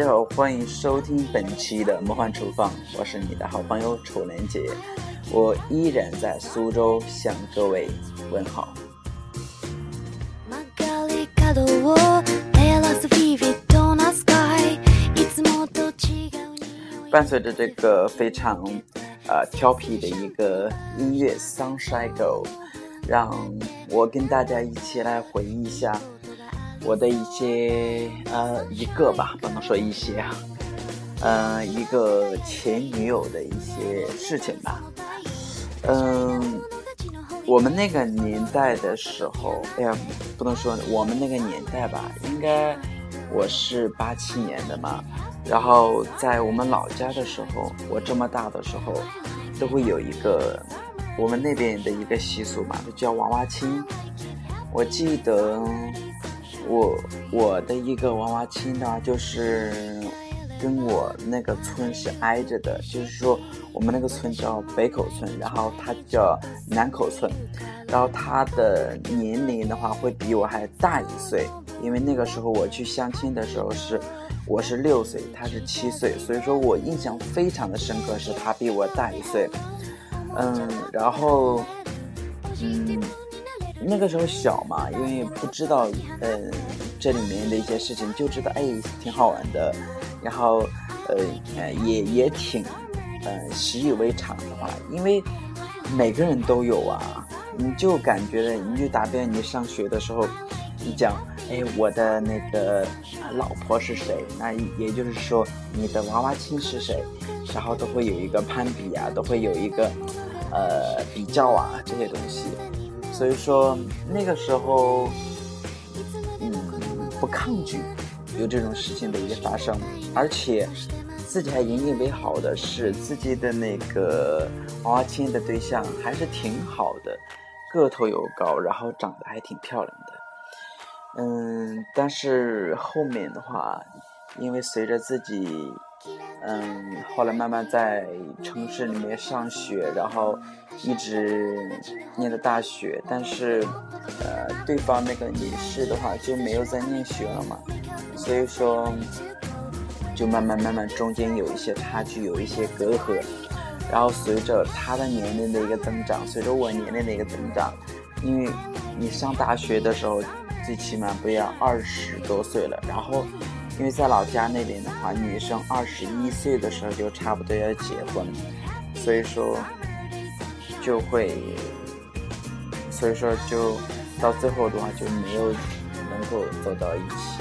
大家好，欢迎收听本期的魔幻厨房，我是你的好朋友楚莲姐，我依然在苏州向各位问好。伴随着这个非常呃调皮的一个音乐《Sunshine Go》，让我跟大家一起来回忆一下。我的一些呃一个吧，不能说一些啊，呃一个前女友的一些事情吧。嗯，我们那个年代的时候，哎呀，不能说我们那个年代吧，应该我是八七年的嘛。然后在我们老家的时候，我这么大的时候，都会有一个我们那边的一个习俗嘛，就叫娃娃亲。我记得。我我的一个娃娃亲呢，就是跟我那个村是挨着的，就是说我们那个村叫北口村，然后他叫南口村，然后他的年龄的话会比我还大一岁，因为那个时候我去相亲的时候是我是六岁，他是七岁，所以说我印象非常的深刻，是他比我大一岁，嗯，然后嗯。那个时候小嘛，因为不知道，嗯，这里面的一些事情，就知道哎，挺好玩的，然后，呃，也也挺，呃，习以为常的话，因为每个人都有啊，你就感觉，你就打比方，你上学的时候，你讲，哎，我的那个老婆是谁？那也就是说，你的娃娃亲是谁？然后都会有一个攀比啊，都会有一个，呃，比较啊，这些东西。所以说那个时候，嗯，不抗拒有这种事情的一个发生，而且自己还引以为豪的是自己的那个娃娃亲的对象还是挺好的，个头又高，然后长得还挺漂亮的。嗯，但是后面的话，因为随着自己。嗯，后来慢慢在城市里面上学，然后一直念的大学，但是呃，对方那个女士的话就没有再念学了嘛，所以说就慢慢慢慢中间有一些差距，有一些隔阂，然后随着她的年龄的一个增长，随着我年龄的一个增长，因为你上大学的时候最起码不要二十多岁了，然后。因为在老家那边的话，女生二十一岁的时候就差不多要结婚，所以说就会，所以说就到最后的话就没有能够走到一起。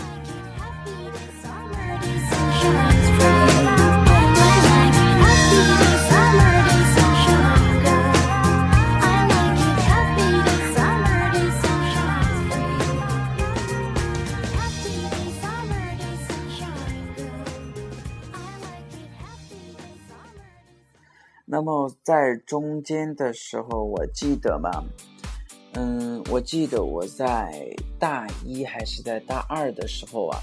那么在中间的时候，我记得嘛，嗯，我记得我在大一还是在大二的时候啊，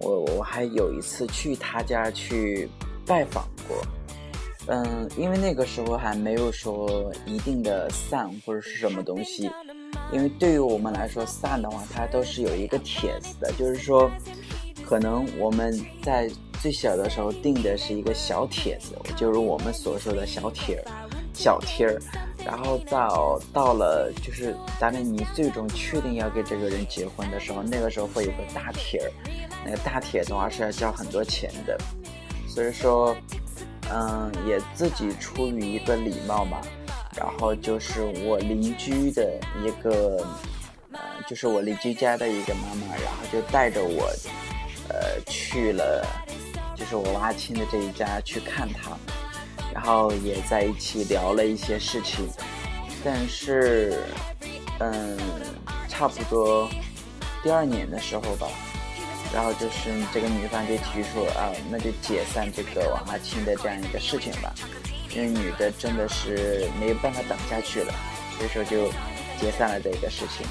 我我还有一次去他家去拜访过，嗯，因为那个时候还没有说一定的散或者是什么东西，因为对于我们来说散的话，它都是有一个帖子的，就是说，可能我们在。最小的时候订的是一个小帖子，就是我们所说的小帖儿、小贴儿，然后到到了就是当然你最终确定要跟这个人结婚的时候，那个时候会有个大帖儿，那个大帖的话是要交很多钱的，所以说，嗯，也自己出于一个礼貌嘛，然后就是我邻居的一个，呃，就是我邻居家的一个妈妈，然后就带着我，呃，去了。就是我娃亲的这一家去看他，然后也在一起聊了一些事情，但是，嗯，差不多第二年的时候吧，然后就是这个女方就提出啊，那就解散这个娃亲的这样一个事情吧，因为女的真的是没有办法等下去了，所以说就解散了这个事情。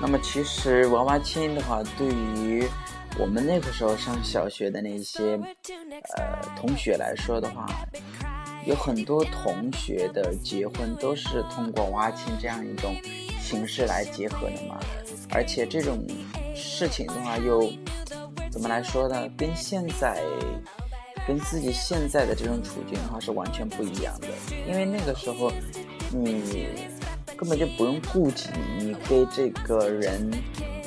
那么其实娃娃亲的话，对于我们那个时候上小学的那些呃同学来说的话，有很多同学的结婚都是通过娃娃亲这样一种形式来结合的嘛。而且这种事情的话，又怎么来说呢？跟现在，跟自己现在的这种处境的话是完全不一样的。因为那个时候，你根本就不用顾及你跟这个人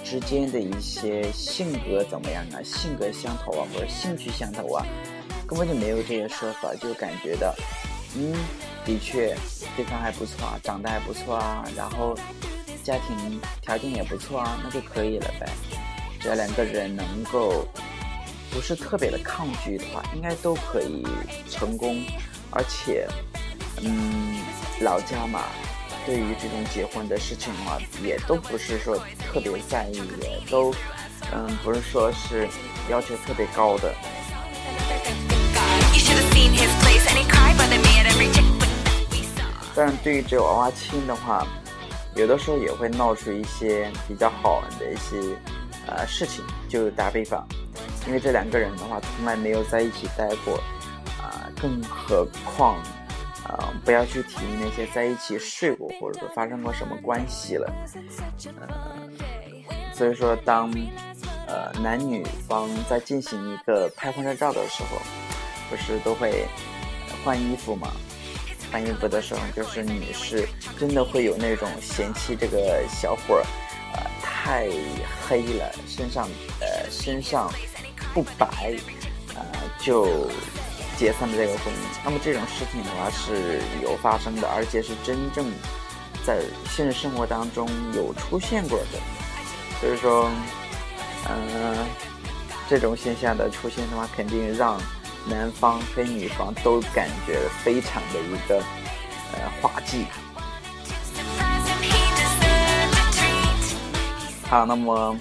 之间的一些性格怎么样啊，性格相投啊，或者兴趣相投啊，根本就没有这些说法，就感觉到，嗯，的确对方还不错啊，长得还不错啊，然后。家庭条件也不错啊，那就可以了呗。只要两个人能够不是特别的抗拒的话，应该都可以成功。而且，嗯，老家嘛，对于这种结婚的事情的话，也都不是说特别在意，也都，嗯，不是说是要求特别高的。当然，对于这娃娃亲的话。有的时候也会闹出一些比较好玩的一些呃事情，就打比方，因为这两个人的话从来没有在一起待过，啊，更何况啊不要去提那些在一起睡过或者说发生过什么关系了，呃，所以说当呃男女方在进行一个拍婚纱照的时候，不是都会换衣服吗？换衣服的时候，就是女士真的会有那种嫌弃这个小伙儿，呃，太黑了，身上呃身上不白，呃，就解散的这个婚姻。那么这种事情的话是有发生的，而且是真正在现实生活当中有出现过的。所以说，嗯，这种现象的出现的话，肯定让。男方和女方都感觉非常的一个呃滑稽。好，那么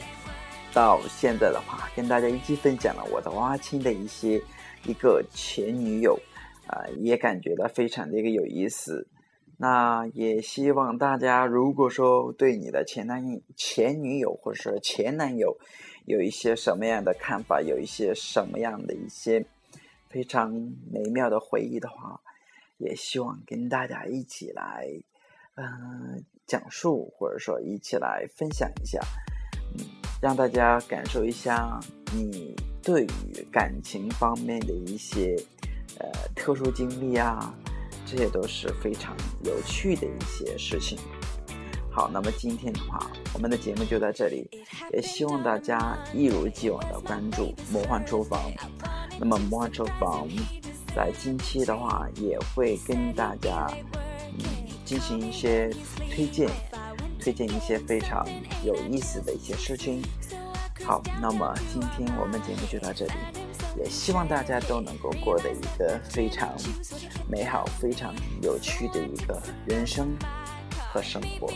到现在的话，跟大家一起分享了我的娃娃亲的一些一个前女友，啊，也感觉到非常的一个有意思。那也希望大家，如果说对你的前男、前女友或者说前男友有一些什么样的看法，有一些什么样的一些。非常美妙的回忆的话，也希望跟大家一起来，嗯，讲述或者说一起来分享一下，嗯，让大家感受一下你对于感情方面的一些呃特殊经历啊，这些都是非常有趣的一些事情。好，那么今天的话，我们的节目就到这里，也希望大家一如既往的关注魔幻厨房。那么魔幻厨房在近期的话，也会跟大家嗯进行一些推荐，推荐一些非常有意思的一些事情。好，那么今天我们节目就到这里，也希望大家都能够过得一个非常美好、非常有趣的一个人生和生活。